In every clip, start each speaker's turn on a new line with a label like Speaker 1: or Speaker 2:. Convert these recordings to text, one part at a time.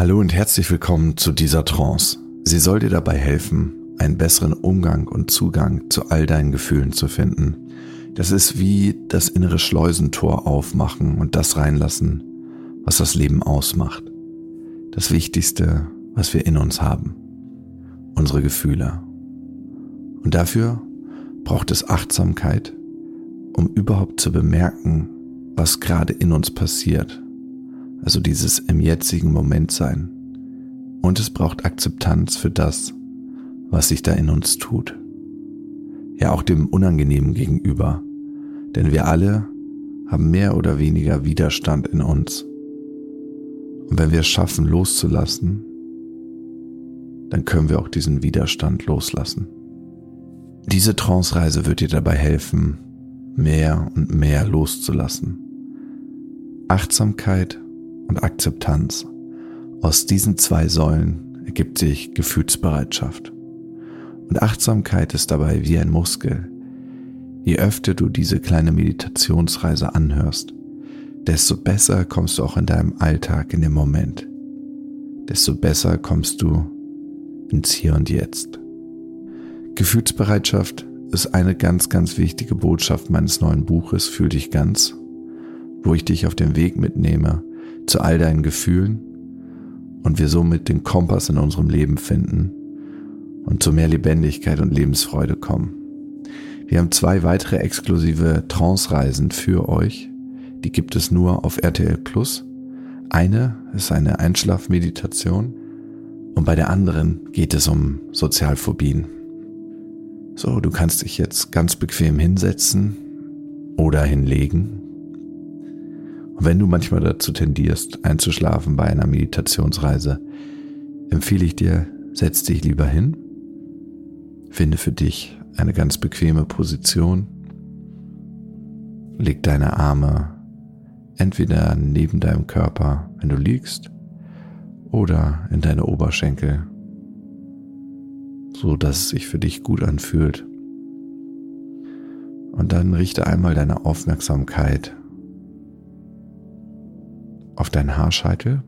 Speaker 1: Hallo und herzlich willkommen zu dieser Trance. Sie soll dir dabei helfen, einen besseren Umgang und Zugang zu all deinen Gefühlen zu finden. Das ist wie das innere Schleusentor aufmachen und das reinlassen, was das Leben ausmacht. Das Wichtigste, was wir in uns haben. Unsere Gefühle. Und dafür braucht es Achtsamkeit, um überhaupt zu bemerken, was gerade in uns passiert. Also dieses im jetzigen Moment sein. Und es braucht Akzeptanz für das, was sich da in uns tut. Ja, auch dem Unangenehmen gegenüber. Denn wir alle haben mehr oder weniger Widerstand in uns. Und wenn wir es schaffen, loszulassen, dann können wir auch diesen Widerstand loslassen. Diese Trance-Reise wird dir dabei helfen, mehr und mehr loszulassen. Achtsamkeit und Akzeptanz. Aus diesen zwei Säulen ergibt sich Gefühlsbereitschaft. Und Achtsamkeit ist dabei wie ein Muskel. Je öfter du diese kleine Meditationsreise anhörst, desto besser kommst du auch in deinem Alltag in dem Moment. Desto besser kommst du ins Hier und Jetzt. Gefühlsbereitschaft ist eine ganz, ganz wichtige Botschaft meines neuen Buches Fühl dich ganz, wo ich dich auf den Weg mitnehme zu all deinen Gefühlen und wir somit den Kompass in unserem Leben finden und zu mehr Lebendigkeit und Lebensfreude kommen. Wir haben zwei weitere exklusive Trance-Reisen für euch. Die gibt es nur auf RTL Plus. Eine ist eine Einschlafmeditation und bei der anderen geht es um Sozialphobien. So, du kannst dich jetzt ganz bequem hinsetzen oder hinlegen. Wenn du manchmal dazu tendierst, einzuschlafen bei einer Meditationsreise, empfehle ich dir, setz dich lieber hin, finde für dich eine ganz bequeme Position, leg deine Arme entweder neben deinem Körper, wenn du liegst, oder in deine Oberschenkel so dass es sich für dich gut anfühlt. Und dann richte einmal deine Aufmerksamkeit auf deinen Haarscheitel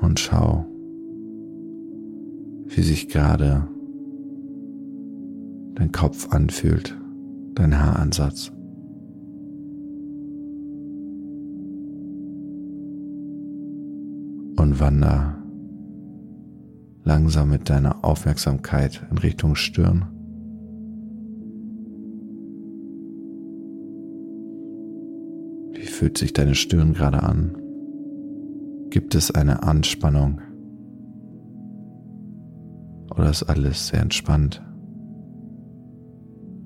Speaker 1: und schau, wie sich gerade dein Kopf anfühlt, dein Haaransatz. Und wander langsam mit deiner Aufmerksamkeit in Richtung Stirn. Fühlt sich deine Stirn gerade an? Gibt es eine Anspannung? Oder ist alles sehr entspannt?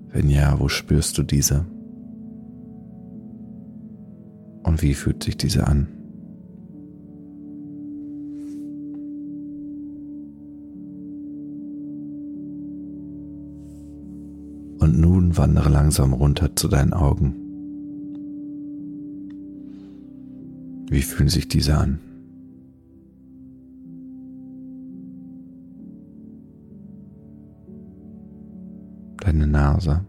Speaker 1: Wenn ja, wo spürst du diese? Und wie fühlt sich diese an? Und nun wandere langsam runter zu deinen Augen. Wie fühlen sich diese an? Deine Nase.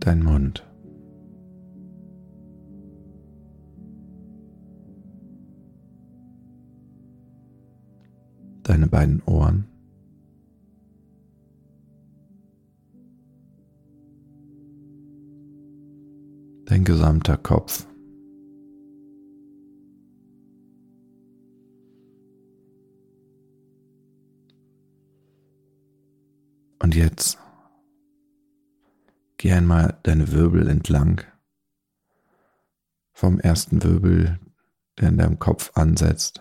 Speaker 1: Dein Mund. Deine beiden Ohren. Dein gesamter Kopf. Und jetzt geh einmal deine Wirbel entlang. Vom ersten Wirbel, der in deinem Kopf ansetzt,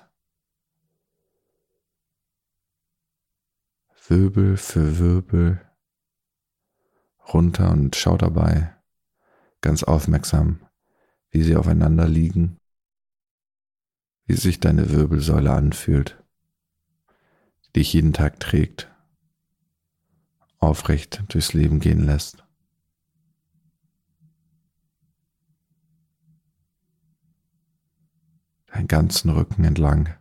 Speaker 1: Wirbel für Wirbel runter und schau dabei ganz aufmerksam, wie sie aufeinander liegen, wie sich deine Wirbelsäule anfühlt, die dich jeden Tag trägt, aufrecht durchs Leben gehen lässt. Deinen ganzen Rücken entlang.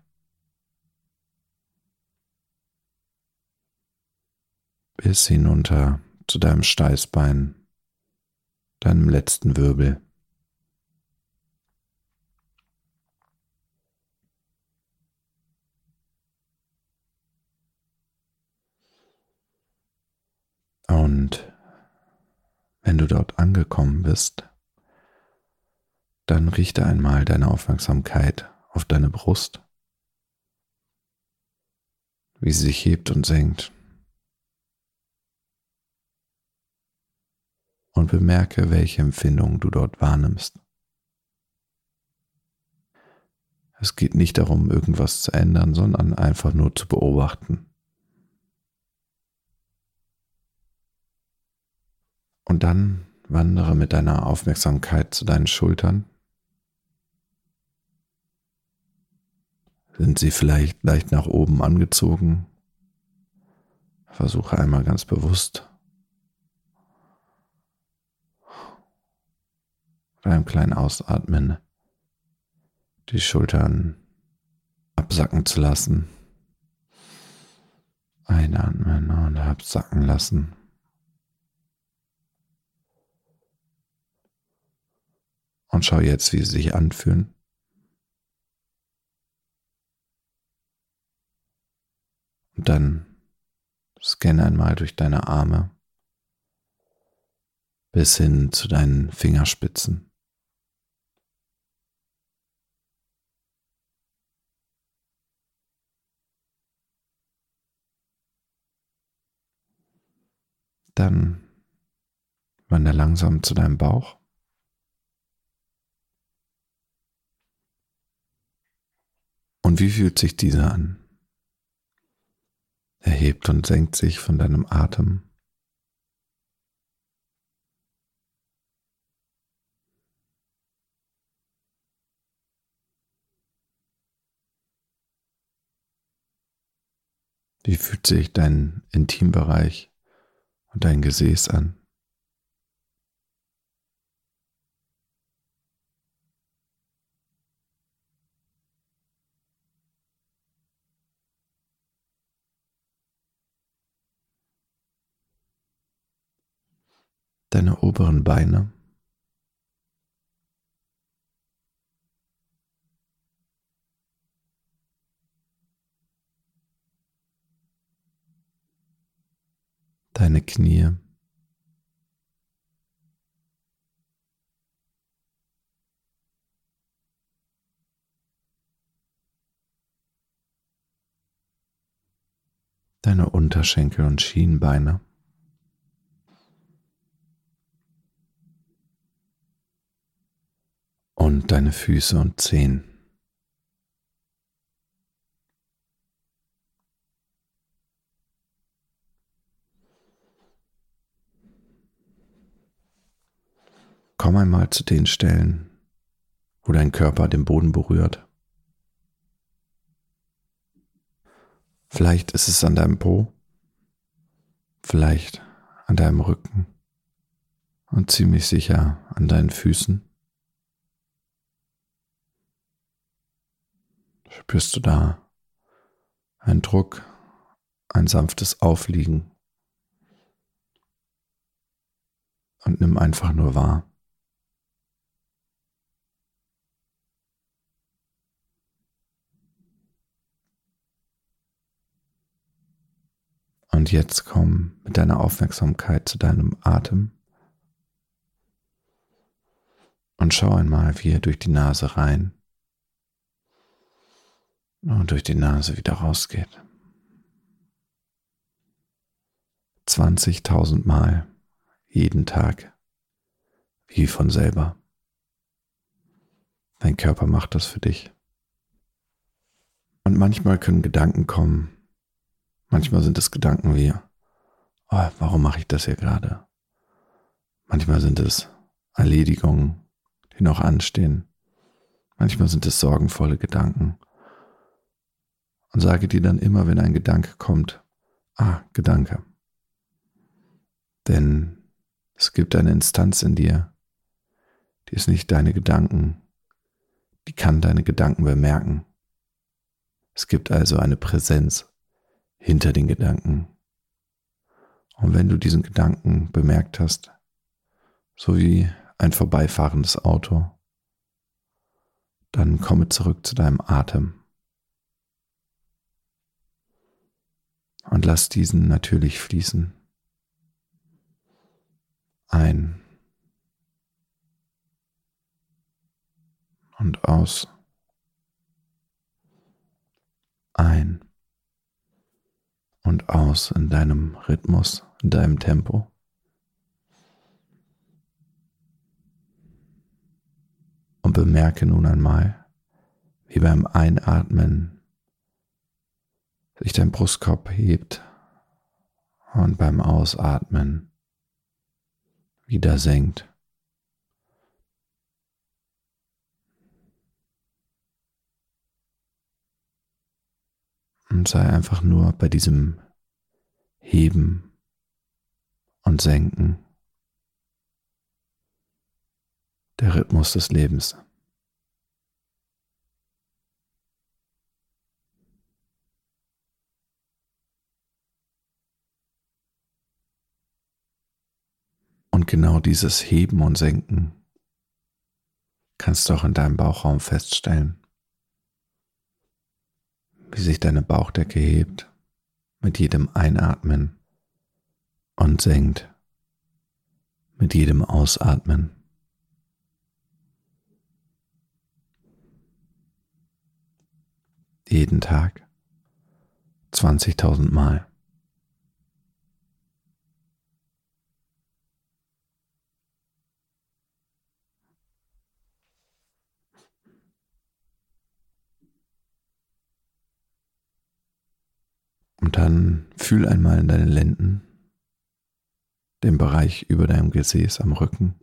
Speaker 1: Bis hinunter zu deinem Steißbein, deinem letzten Wirbel. Und wenn du dort angekommen bist, dann richte einmal deine Aufmerksamkeit auf deine Brust, wie sie sich hebt und senkt. Und bemerke, welche Empfindungen du dort wahrnimmst. Es geht nicht darum, irgendwas zu ändern, sondern einfach nur zu beobachten. Und dann wandere mit deiner Aufmerksamkeit zu deinen Schultern. Sind sie vielleicht leicht nach oben angezogen? Versuche einmal ganz bewusst beim kleinen Ausatmen die Schultern absacken zu lassen. Einatmen und absacken lassen. Und schau jetzt, wie sie sich anfühlen. Und dann scanne einmal durch deine Arme bis hin zu deinen Fingerspitzen. Dann wandere langsam zu deinem Bauch. Und wie fühlt sich dieser an? Er hebt und senkt sich von deinem Atem. Wie fühlt sich dein Intimbereich dein Gesäß an? deine oberen Beine. Deine Knie. Deine Unterschenkel und Schienbeine. und deine Füße und Zehen. Komm einmal zu den Stellen, wo dein Körper den Boden berührt. Vielleicht ist es an deinem Po, vielleicht an deinem Rücken und ziemlich sicher an deinen Füßen. Spürst du da ein Druck, ein sanftes Aufliegen und nimm einfach nur wahr. Und jetzt komm mit deiner Aufmerksamkeit zu deinem Atem und schau einmal, wie er durch die Nase rein und durch die Nase wieder rausgeht. 20.000 Mal jeden Tag, wie von selber. Dein Körper macht das für dich. Und manchmal können Gedanken kommen. Manchmal sind es Gedanken wie, oh, warum mache ich das hier gerade? Manchmal sind es Erledigungen, die noch anstehen. Manchmal sind es sorgenvolle Gedanken und sage dir dann immer, wenn ein Gedanke kommt, ah, Gedanke. Denn es gibt eine Instanz in dir, die ist nicht deine Gedanken, die kann deine Gedanken bemerken. Es gibt also eine Präsenz hinter den Gedanken. Und wenn du diesen Gedanken bemerkt hast, so wie ein vorbeifahrendes Auto, dann komme zurück zu deinem Atem und lass diesen natürlich fließen. Ein und aus. Ein und aus in deinem Rhythmus, in deinem Tempo. Und bemerke nun einmal, wie beim Einatmen sich dein Brustkorb hebt und beim Ausatmen wieder senkt. Und sei einfach nur bei diesem Heben und Senken. Der Rhythmus des Lebens. Und genau dieses Heben und Senken kannst du auch in deinem Bauchraum feststellen wie sich deine Bauchdecke hebt mit jedem Einatmen und senkt mit jedem Ausatmen. Jeden Tag 20.000 Mal. Und dann fühl einmal in deine Lenden, den Bereich über deinem Gesäß am Rücken.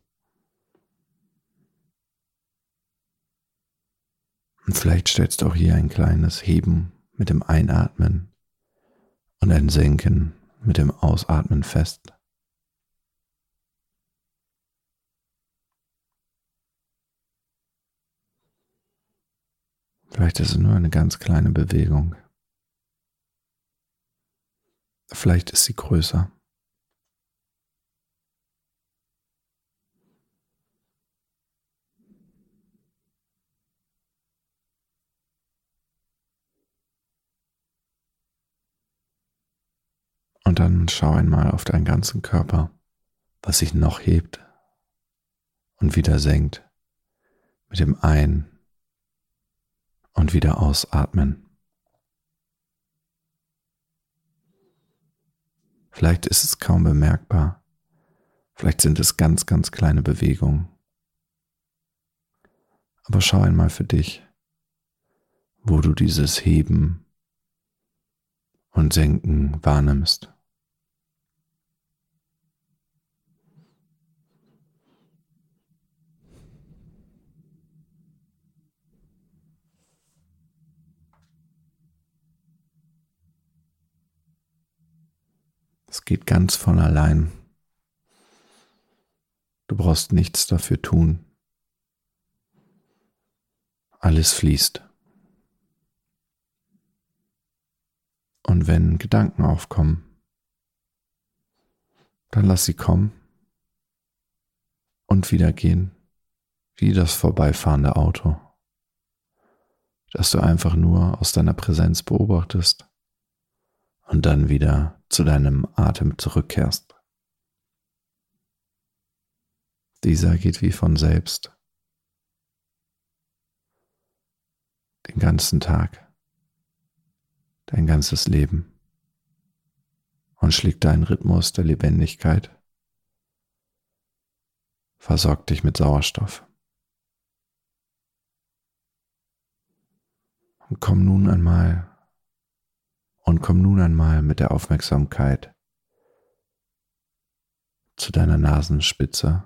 Speaker 1: Und vielleicht stellst du auch hier ein kleines Heben mit dem Einatmen und ein Senken mit dem Ausatmen fest. Vielleicht ist es nur eine ganz kleine Bewegung. Vielleicht ist sie größer. Und dann schau einmal auf deinen ganzen Körper, was sich noch hebt und wieder senkt mit dem Ein- und wieder Ausatmen. Vielleicht ist es kaum bemerkbar. Vielleicht sind es ganz, ganz kleine Bewegungen. Aber schau einmal für dich, wo du dieses Heben und Senken wahrnimmst. Geht ganz von allein. Du brauchst nichts dafür tun. Alles fließt. Und wenn Gedanken aufkommen, dann lass sie kommen und wieder gehen, wie das vorbeifahrende Auto, das du einfach nur aus deiner Präsenz beobachtest und dann wieder zu deinem Atem zurückkehrst. Dieser geht wie von selbst. Den ganzen Tag, dein ganzes Leben und schlägt deinen Rhythmus der Lebendigkeit, versorgt dich mit Sauerstoff. Und komm nun einmal und komm nun einmal mit der Aufmerksamkeit zu deiner Nasenspitze,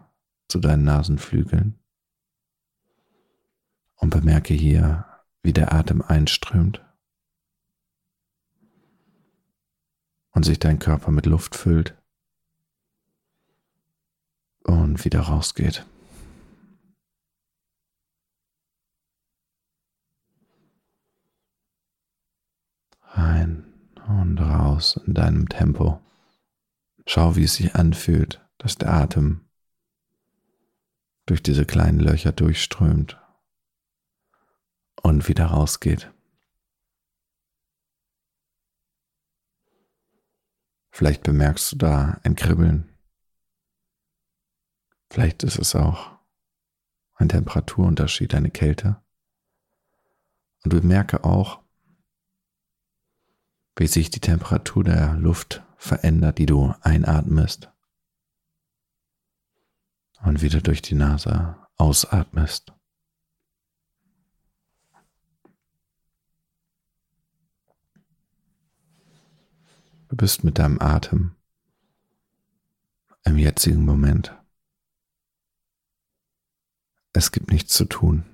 Speaker 1: zu deinen Nasenflügeln. Und bemerke hier, wie der Atem einströmt. Und sich dein Körper mit Luft füllt. Und wieder rausgeht. Rein und raus in deinem Tempo. Schau, wie es sich anfühlt, dass der Atem durch diese kleinen Löcher durchströmt und wieder rausgeht. Vielleicht bemerkst du da ein Kribbeln. Vielleicht ist es auch ein Temperaturunterschied, eine Kälte. Und du merke auch, wie sich die Temperatur der Luft verändert, die du einatmest und wieder durch die Nase ausatmest. Du bist mit deinem Atem im jetzigen Moment. Es gibt nichts zu tun.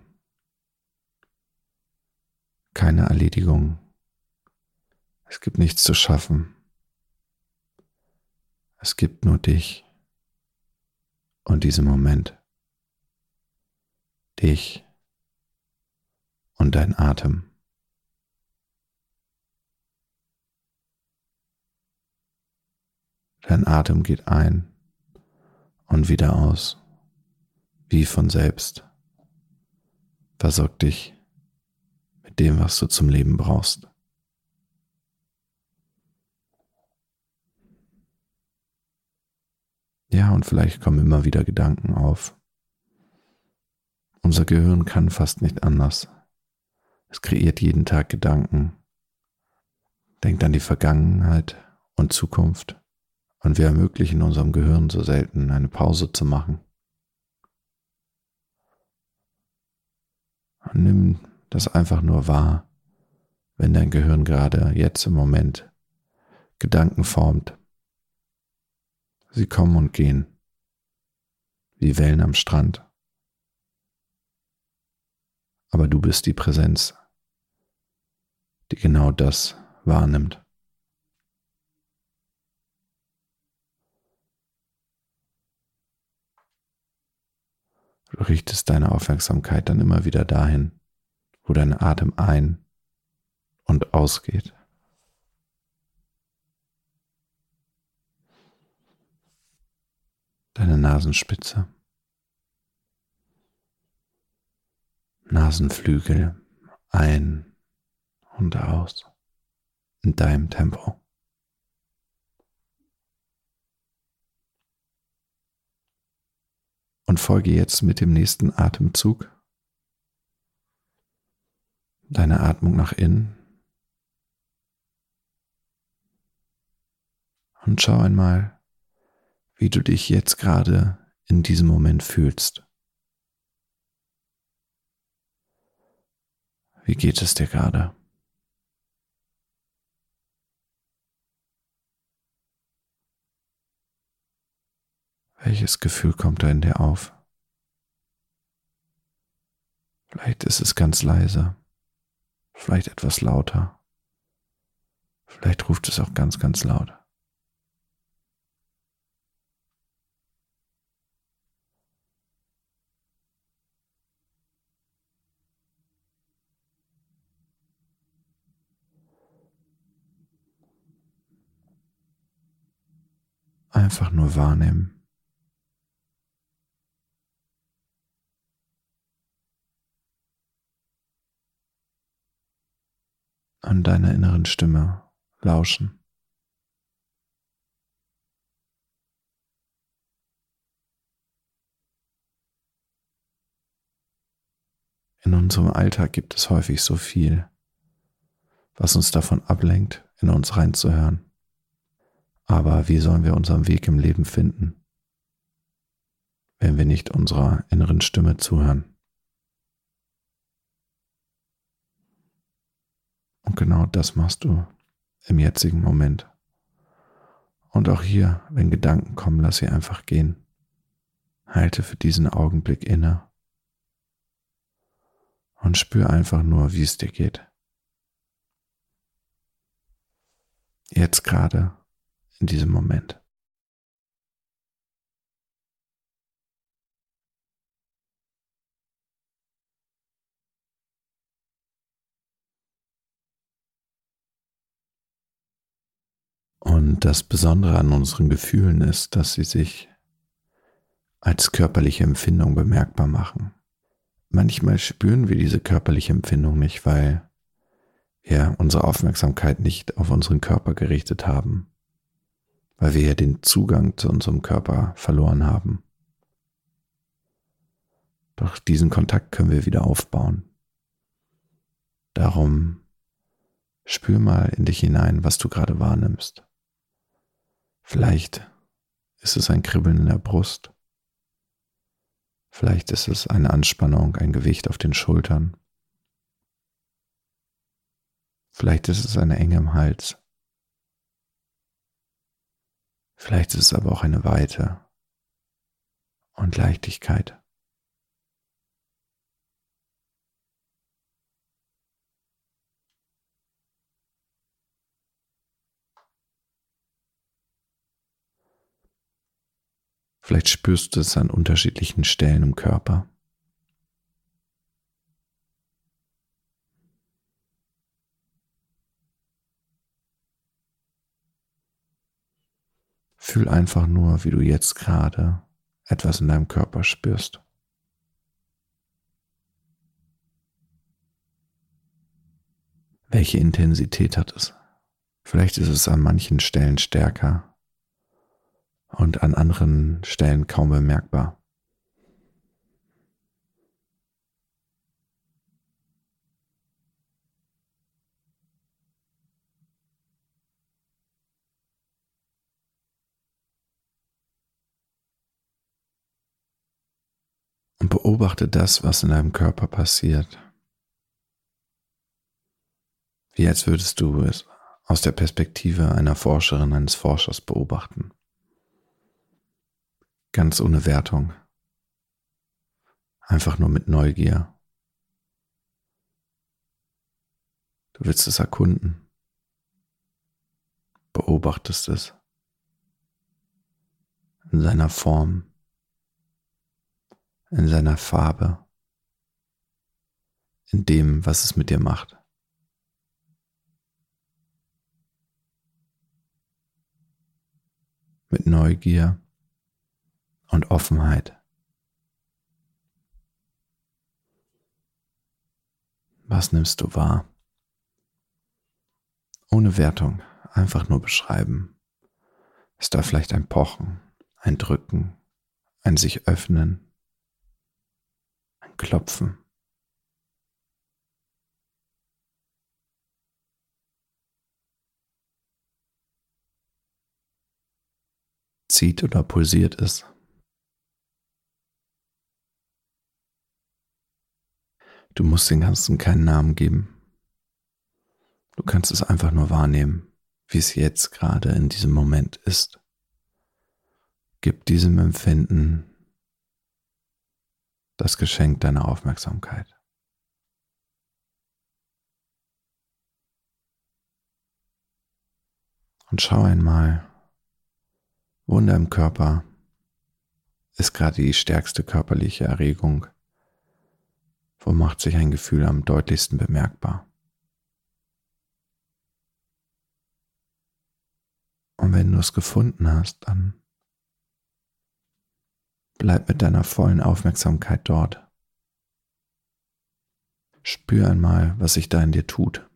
Speaker 1: Keine Erledigung. Es gibt nichts zu schaffen. Es gibt nur dich und diesen Moment. Dich und dein Atem. Dein Atem geht ein und wieder aus, wie von selbst. Versorg dich mit dem, was du zum Leben brauchst. Ja, und vielleicht kommen immer wieder Gedanken auf. Unser Gehirn kann fast nicht anders. Es kreiert jeden Tag Gedanken, denkt an die Vergangenheit und Zukunft und wir ermöglichen unserem Gehirn so selten eine Pause zu machen. Und nimm das einfach nur wahr, wenn dein Gehirn gerade jetzt im Moment Gedanken formt. Sie kommen und gehen, wie Wellen am Strand. Aber du bist die Präsenz, die genau das wahrnimmt. Du richtest deine Aufmerksamkeit dann immer wieder dahin, wo dein Atem ein und ausgeht. Deine Nasenspitze, Nasenflügel ein und aus in deinem Tempo. und folge jetzt mit dem nächsten Atemzug. Deine Atmung nach innen. Und schau einmal, wie du dich jetzt gerade in diesem Moment fühlst. Wie geht es dir gerade? Welches Gefühl kommt da in dir auf? Vielleicht ist es ganz leise, vielleicht etwas lauter, vielleicht ruft es auch ganz, ganz laut. Einfach nur wahrnehmen. an deiner inneren Stimme lauschen. In unserem Alltag gibt es häufig so viel, was uns davon ablenkt, in uns reinzuhören. Aber wie sollen wir unseren Weg im Leben finden, wenn wir nicht unserer inneren Stimme zuhören? Und genau das machst du im jetzigen Moment. Und auch hier, wenn Gedanken kommen, lass sie einfach gehen. Halte für diesen Augenblick inne und spür einfach nur, wie es dir geht. Jetzt gerade, in diesem Moment. Und das Besondere an unseren Gefühlen ist, dass sie sich als körperliche Empfindung bemerkbar machen. Manchmal spüren wir diese körperliche Empfindung nicht, weil wir unsere Aufmerksamkeit nicht auf unseren Körper gerichtet haben, weil wir ja den Zugang zu unserem Körper verloren haben. Doch diesen Kontakt können wir wieder aufbauen. Darum spür mal in dich hinein, was du gerade wahrnimmst. Vielleicht ist es ein Kribbeln in der Brust. Vielleicht ist es eine Anspannung, ein Gewicht auf den Schultern. Vielleicht ist es eine Enge im Hals. Vielleicht ist es aber auch eine Weite und Leichtigkeit. Vielleicht spürst du es an unterschiedlichen Stellen im Körper. Fühl einfach nur, wie du jetzt gerade etwas in deinem Körper spürst. Welche Intensität hat es? Vielleicht ist es an manchen Stellen stärker, und an anderen Stellen kaum bemerkbar. Und beobachte das, was in deinem Körper passiert. Wie als würdest du es aus der Perspektive einer Forscherin, eines Forschers beobachten ganz ohne Wertung. Einfach nur mit Neugier. Du willst es erkunden, beobachtest es in seiner Form, in seiner Farbe, in dem, was es mit dir macht. Mit Neugier und Offenheit. Was nimmst du wahr? Ohne Wertung, einfach nur beschreiben. Ist da vielleicht ein Pochen, ein Drücken, ein sich öffnen, Klopfen? Zieht oder pulsiert es? Du musst den Ganzen keinen Namen geben. Du kannst es einfach nur wahrnehmen, wie es jetzt gerade in diesem Moment ist. Gib diesem Empfinden das Geschenk deiner Aufmerksamkeit. Und schau einmal, wo in deinem Körper ist gerade die stärkste körperliche Erregung wo macht sich ein Gefühl am deutlichsten bemerkbar? Und wenn du es gefunden hast, dann bleib mit deiner vollen Aufmerksamkeit dort. Spür einmal, was sich da in dir tut.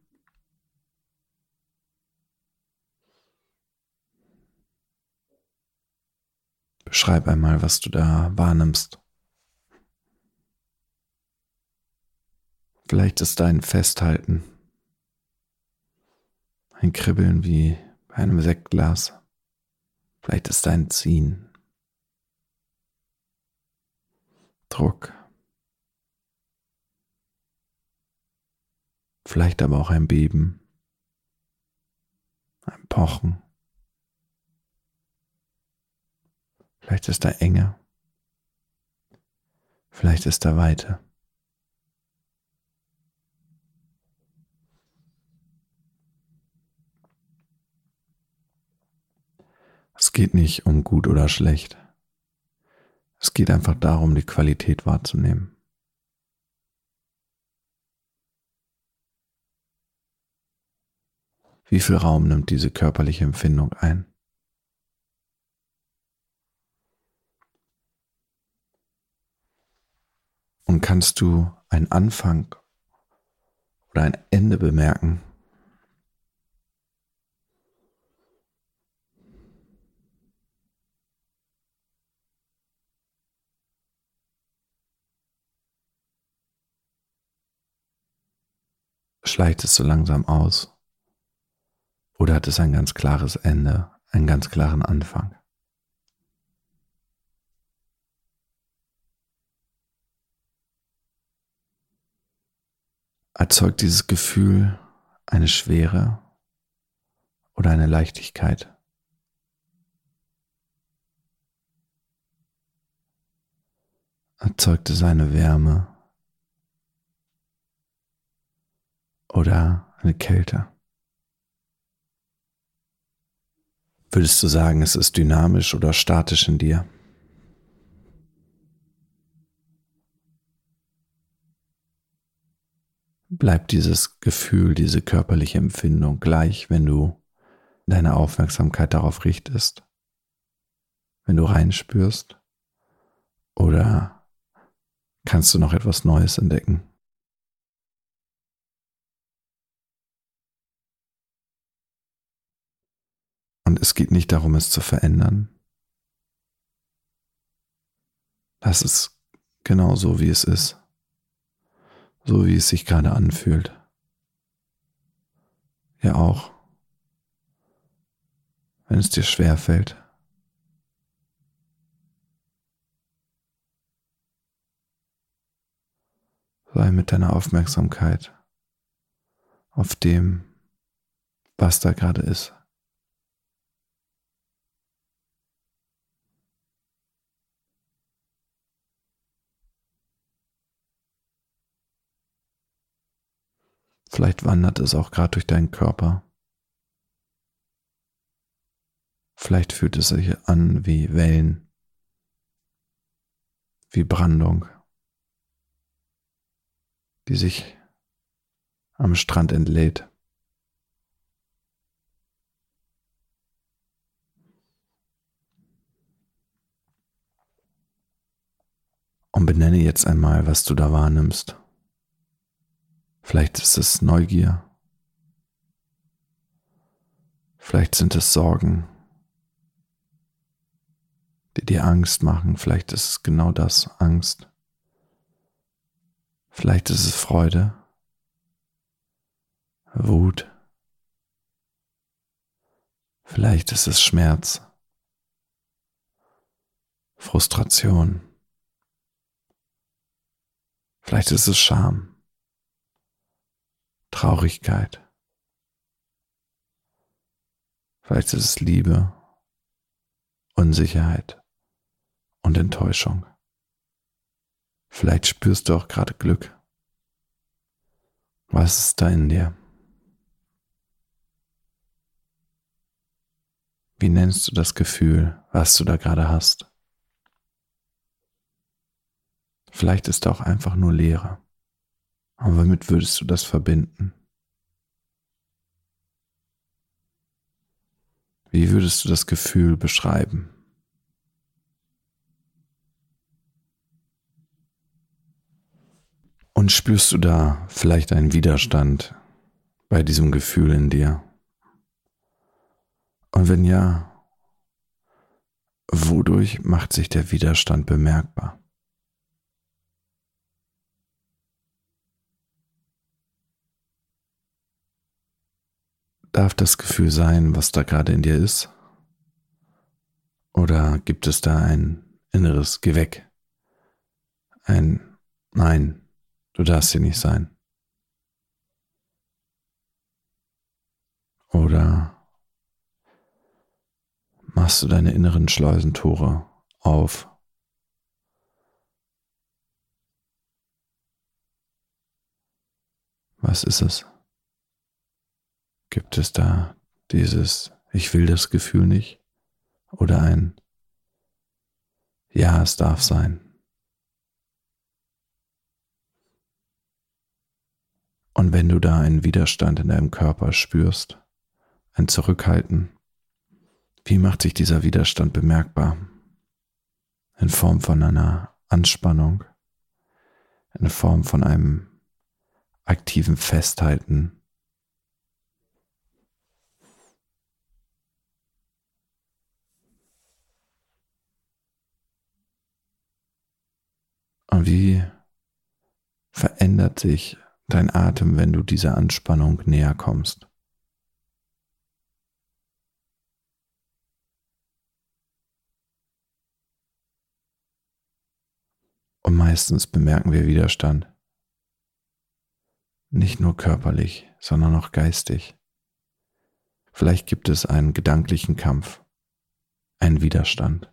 Speaker 1: Beschreib einmal, was du da wahrnimmst. Vielleicht ist dein Festhalten, ein Kribbeln wie bei einem Sektglas. Vielleicht ist dein Ziehen, Druck. Vielleicht aber auch ein Beben, ein Pochen. Vielleicht ist da Enge. Vielleicht ist da Weite. Es geht nicht um gut oder schlecht. Es geht einfach darum, die Qualität wahrzunehmen. Wie viel Raum nimmt diese körperliche Empfindung ein? Und kannst du einen Anfang oder ein Ende bemerken? Schleicht es so langsam aus? Oder hat es ein ganz klares Ende, einen ganz klaren Anfang? Erzeugt dieses Gefühl eine Schwere oder eine Leichtigkeit? Erzeugt es eine Wärme oder eine Kälte? Würdest du sagen, es ist dynamisch oder statisch in dir? Bleibt dieses Gefühl, diese körperliche Empfindung gleich, wenn du deine Aufmerksamkeit darauf richtest? Wenn du reinspürst? Oder kannst du noch etwas Neues entdecken? Es geht nicht darum, es zu verändern. Das ist genau so, wie es ist. So, wie es sich gerade anfühlt. Ja auch, wenn es dir schwer fällt. Sei mit deiner Aufmerksamkeit auf dem, was da gerade ist. Vielleicht wandert es auch gerade durch deinen Körper. Vielleicht fühlt es sich an wie Wellen, wie Brandung, die sich am Strand entlädt. Und benenne jetzt einmal, was du da wahrnimmst. Vielleicht ist es Neugier. Vielleicht sind es Sorgen, die dir Angst machen. Vielleicht ist es genau das, Angst. Vielleicht ist es Freude, Wut. Vielleicht ist es Schmerz, Frustration. Vielleicht ist es Scham. Traurigkeit. Vielleicht ist es Liebe, Unsicherheit und Enttäuschung. Vielleicht spürst du auch gerade Glück. Was ist da in dir? Wie nennst du das Gefühl, was du da gerade hast? Vielleicht ist da auch einfach nur Leere. Aber womit würdest du das verbinden? Wie würdest du das Gefühl beschreiben? Und spürst du da vielleicht einen Widerstand bei diesem Gefühl in dir? Und wenn ja, wodurch macht sich der Widerstand bemerkbar? Darf das Gefühl sein, was da gerade in dir ist? Oder gibt es da ein inneres Geh weg? Ein Nein, du darfst hier nicht sein. Oder machst du deine inneren Schleusentore auf? Was ist es? Gibt es da dieses Ich will das Gefühl nicht oder ein Ja, es darf sein? Und wenn du da einen Widerstand in deinem Körper spürst, ein Zurückhalten. Wie macht sich dieser Widerstand bemerkbar? In Form von einer Anspannung, in Form von einem aktiven Festhalten. Wie verändert sich dein Atem, wenn du dieser Anspannung näher kommst? Und meistens bemerken wir Widerstand. Nicht nur körperlich, sondern auch geistig. Vielleicht gibt es einen gedanklichen Kampf, einen Widerstand.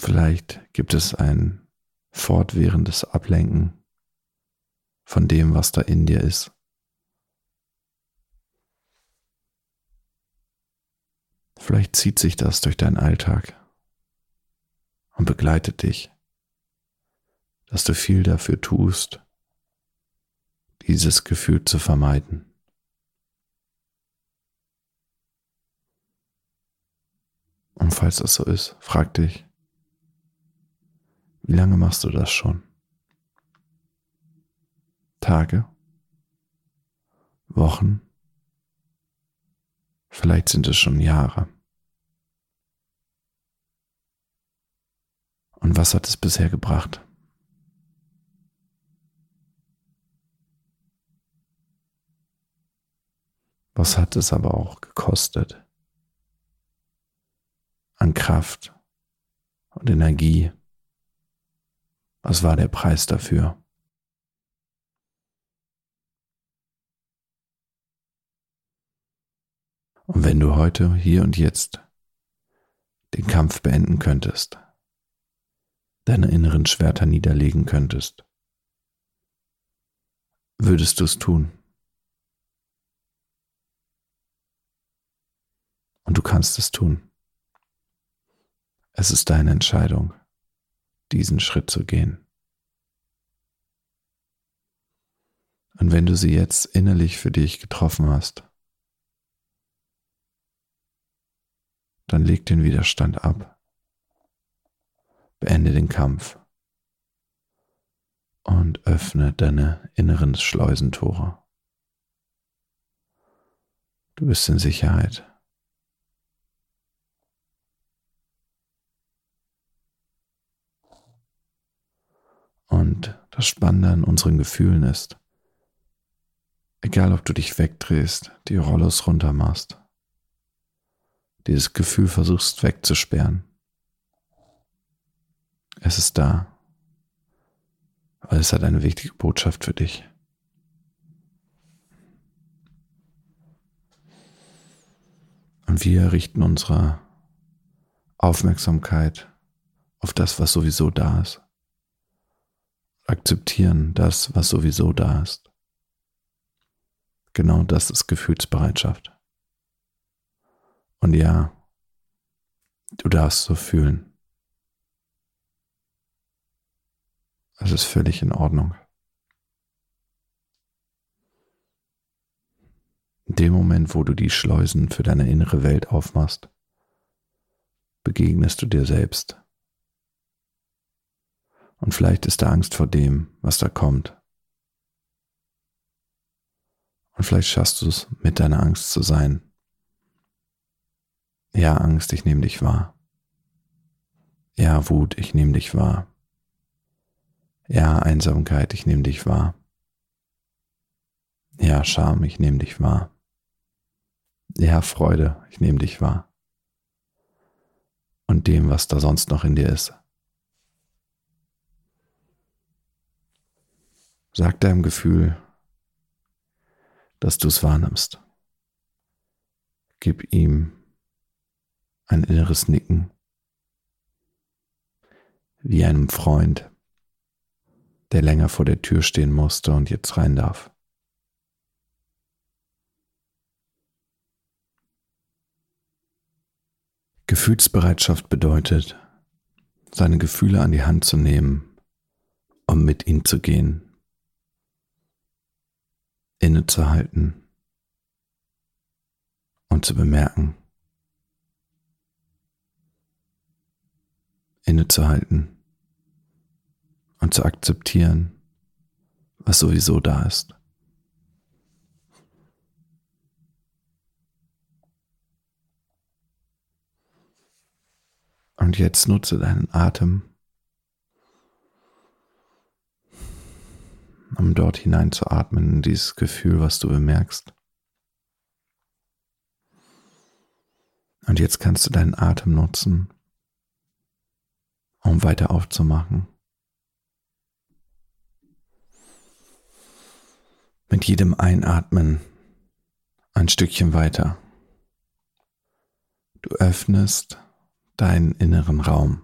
Speaker 1: Vielleicht gibt es ein fortwährendes Ablenken von dem, was da in dir ist. Vielleicht zieht sich das durch deinen Alltag und begleitet dich, dass du viel dafür tust, dieses Gefühl zu vermeiden. Und falls das so ist, frag dich, wie lange machst du das schon? Tage? Wochen? Vielleicht sind es schon Jahre. Und was hat es bisher gebracht? Was hat es aber auch gekostet? An Kraft und Energie. Was war der Preis dafür? Und wenn du heute, hier und jetzt den Kampf beenden könntest, deine inneren Schwerter niederlegen könntest, würdest du es tun? Und du kannst es tun. Es ist deine Entscheidung, diesen Schritt zu gehen. Und wenn du sie jetzt innerlich für dich getroffen hast, dann leg den Widerstand ab. Beende den Kampf und öffne deine inneren Schleusentore. Du bist in Sicherheit. Und das Spannende an unseren Gefühlen ist, egal ob du dich wegdrehst, die Rollos runter machst, dieses Gefühl versuchst wegzusperren. Es ist da, weil es hat eine wichtige Botschaft für dich. Und wir richten unsere Aufmerksamkeit auf das, was sowieso da ist. Akzeptieren das, was sowieso da ist. Genau das ist Gefühlsbereitschaft. Und ja, du darfst so fühlen. Es ist völlig in Ordnung. In dem Moment, wo du die Schleusen für deine innere Welt aufmachst, begegnest du dir selbst. Und vielleicht ist da Angst vor dem, was da kommt. Und vielleicht schaffst du es, mit deiner Angst zu sein ja, Angst, ich nehme dich wahr. Ja, Wut, ich nehme dich wahr. Ja, Einsamkeit, ich nehme dich wahr. Ja, Scham, ich nehme dich wahr. Ja, Freude, ich nehme dich wahr. Und dem, was da sonst noch in dir ist. Sag deinem Gefühl, dass du es wahrnimmst. Gib ihm ein inneres Nicken, wie einem Freund, der länger vor der Tür stehen musste und jetzt rein darf. Gefühlsbereitschaft bedeutet, seine Gefühle an die Hand zu nehmen, um mit ihnen zu gehen, innezuhalten und zu bemerken, innezuhalten und zu akzeptieren, was sowieso da ist. Und jetzt nutze deinen Atem, um dort hinein zu dieses Gefühl, was du bemerkst. Und jetzt kannst du deinen Atem nutzen, um weiter aufzumachen. Mit jedem Einatmen ein Stückchen weiter. Du öffnest deinen inneren Raum.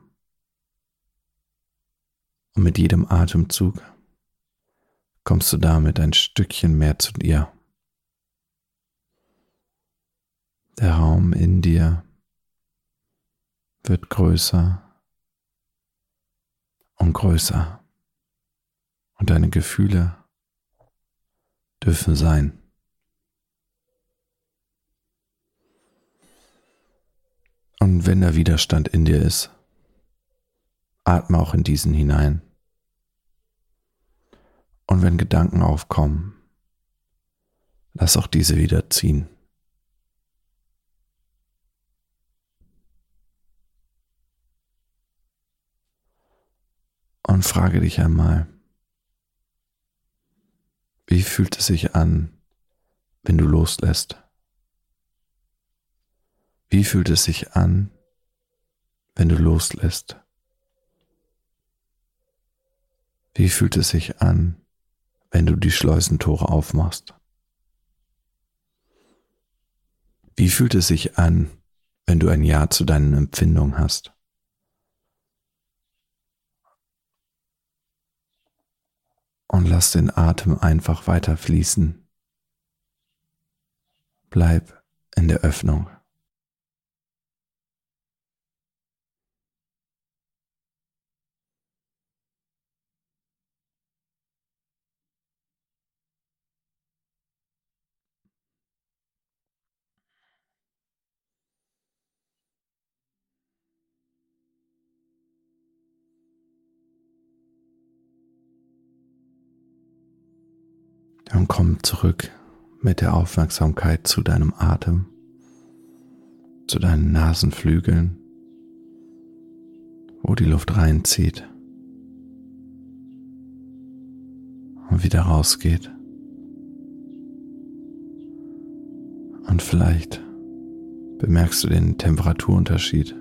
Speaker 1: Und mit jedem Atemzug kommst du damit ein Stückchen mehr zu dir. Der Raum in dir wird größer und größer und deine Gefühle dürfen sein. Und wenn der Widerstand in dir ist, atme auch in diesen hinein. Und wenn Gedanken aufkommen, lass auch diese wieder ziehen. Und frage dich einmal, wie fühlt es sich an, wenn du loslässt? Wie fühlt es sich an, wenn du loslässt? Wie fühlt es sich an, wenn du die Schleusentore aufmachst? Wie fühlt es sich an, wenn du ein Ja zu deinen Empfindungen hast? Und lass den Atem einfach weiter fließen. Bleib in der Öffnung. Komm zurück mit der Aufmerksamkeit zu deinem Atem, zu deinen Nasenflügeln, wo die Luft reinzieht und wieder rausgeht. Und vielleicht bemerkst du den Temperaturunterschied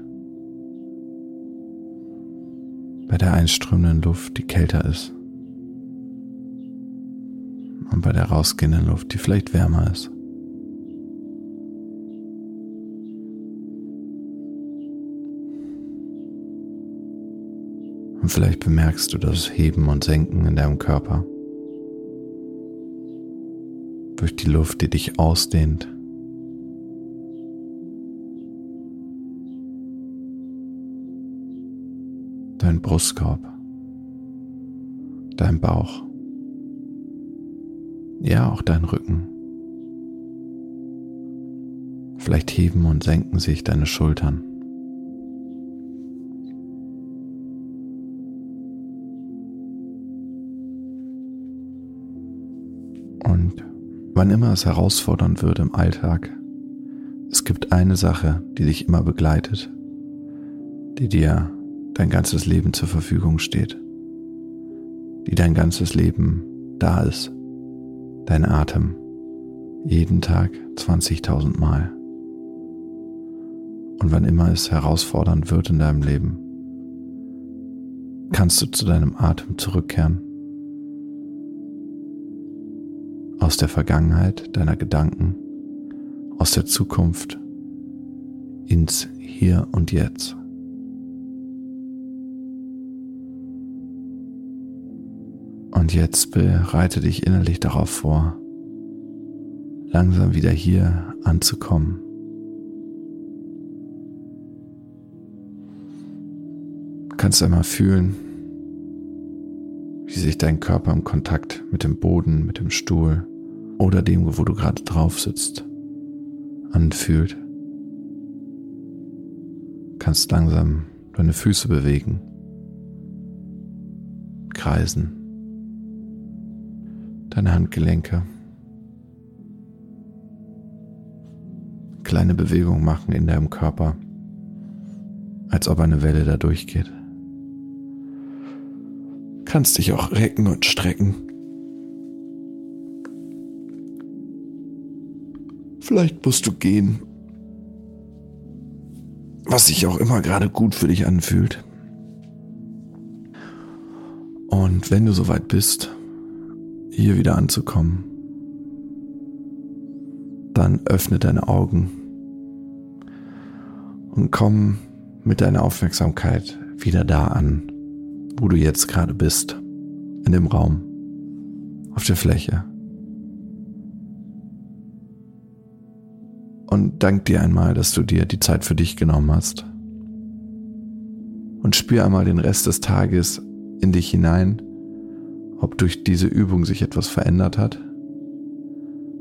Speaker 1: bei der einströmenden Luft, die kälter ist und bei der rausgehenden Luft, die vielleicht wärmer ist. Und vielleicht bemerkst du das Heben und Senken in deinem Körper durch die Luft, die dich ausdehnt. Dein Brustkorb, dein Bauch ja auch dein Rücken. Vielleicht heben und senken sich deine Schultern. Und wann immer es herausfordernd wird im Alltag, es gibt eine Sache, die dich immer begleitet, die dir dein ganzes Leben zur Verfügung steht, die dein ganzes Leben da ist dein Atem jeden Tag 20.000 Mal. Und wann immer es herausfordernd wird in deinem Leben, kannst du zu deinem Atem zurückkehren. Aus der Vergangenheit deiner Gedanken, aus der Zukunft ins Hier und Jetzt. Und jetzt bereite dich innerlich darauf vor, langsam wieder hier anzukommen. Du kannst einmal fühlen, wie sich dein Körper im Kontakt mit dem Boden, mit dem Stuhl oder dem, wo du gerade drauf sitzt, anfühlt. Kannst langsam deine Füße bewegen, kreisen, deine Handgelenke, kleine Bewegungen machen in deinem Körper, als ob eine Welle da durchgeht. Kannst dich auch recken und strecken. Vielleicht musst du gehen, was sich auch immer gerade gut für dich anfühlt. Und wenn du soweit bist, hier wieder anzukommen, dann öffne deine Augen und komm mit deiner Aufmerksamkeit wieder da an, wo du jetzt gerade bist, in dem Raum, auf der Fläche. Und dank dir einmal, dass du dir die Zeit für dich genommen hast. Und spür einmal den Rest des Tages in dich hinein, ob durch diese Übung sich etwas verändert hat.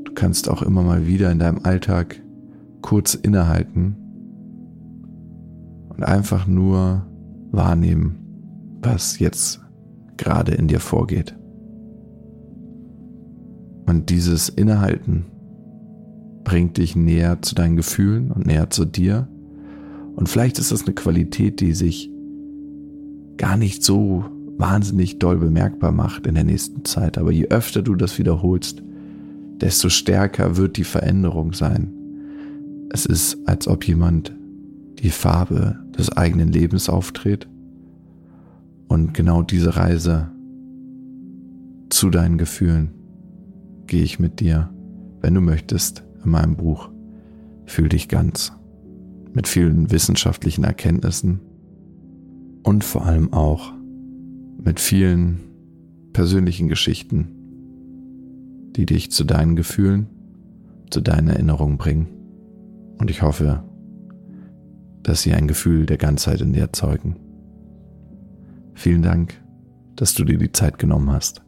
Speaker 1: Du kannst auch immer mal wieder in deinem Alltag kurz innehalten und einfach nur wahrnehmen, was jetzt gerade in dir vorgeht. Und dieses Innehalten bringt dich näher zu deinen Gefühlen und näher zu dir. Und vielleicht ist das eine Qualität, die sich gar nicht so wahnsinnig doll bemerkbar macht in der nächsten Zeit. Aber je öfter du das wiederholst, desto stärker wird die Veränderung sein. Es ist, als ob jemand die Farbe des eigenen Lebens auftritt. Und genau diese Reise zu deinen Gefühlen gehe ich mit dir, wenn du möchtest, in meinem Buch Fühl dich ganz mit vielen wissenschaftlichen Erkenntnissen und vor allem auch mit vielen persönlichen Geschichten, die dich zu deinen Gefühlen, zu deinen Erinnerungen bringen. Und ich hoffe, dass sie ein Gefühl der Ganzheit in dir erzeugen. Vielen Dank, dass du dir die Zeit genommen hast.